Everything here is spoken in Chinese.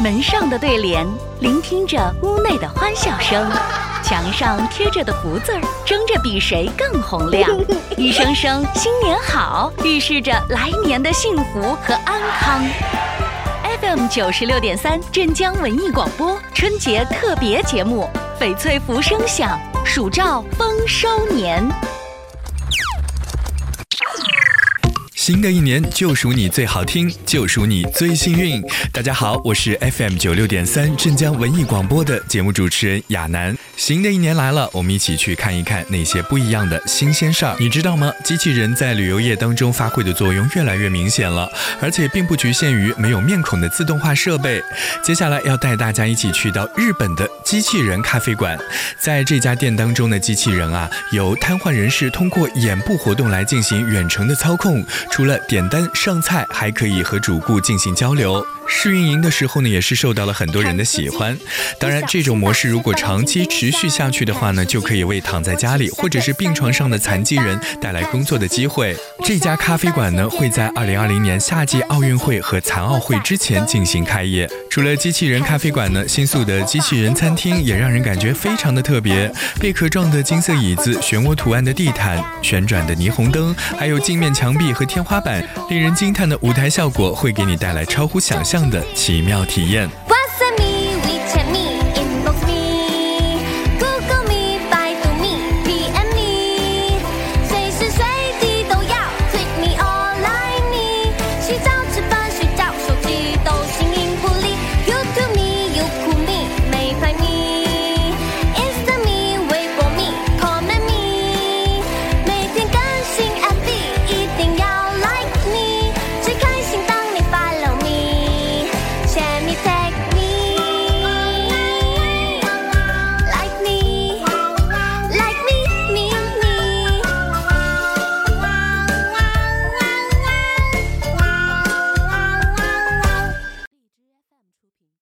门上的对联，聆听着屋内的欢笑声；墙上贴着的福字儿，争着比谁更洪亮。一声声“新年好”，预示着来年的幸福和安康。FM 九十六点三，镇江文艺广播春节特别节目，翡翠福声响，暑兆丰收年。新的一年就属你最好听，就属你最幸运。大家好，我是 FM 九六点三镇江文艺广播的节目主持人亚楠。新的一年来了，我们一起去看一看那些不一样的新鲜事儿。你知道吗？机器人在旅游业当中发挥的作用越来越明显了，而且并不局限于没有面孔的自动化设备。接下来要带大家一起去到日本的机器人咖啡馆，在这家店当中的机器人啊，由瘫痪人士通过眼部活动来进行远程的操控。除了点单上菜，还可以和主顾进行交流。试运营的时候呢，也是受到了很多人的喜欢。当然，这种模式如果长期持续下去的话呢，就可以为躺在家里或者是病床上的残疾人带来工作的机会。这家咖啡馆呢，会在二零二零年夏季奥运会和残奥会之前进行开业。除了机器人咖啡馆呢，新宿的机器人餐厅也让人感觉非常的特别。贝壳状的金色椅子、漩涡图案的地毯、旋转的霓虹灯，还有镜面墙壁和天花板，令人惊叹的舞台效果，会给你带来超乎想象的奇妙体验。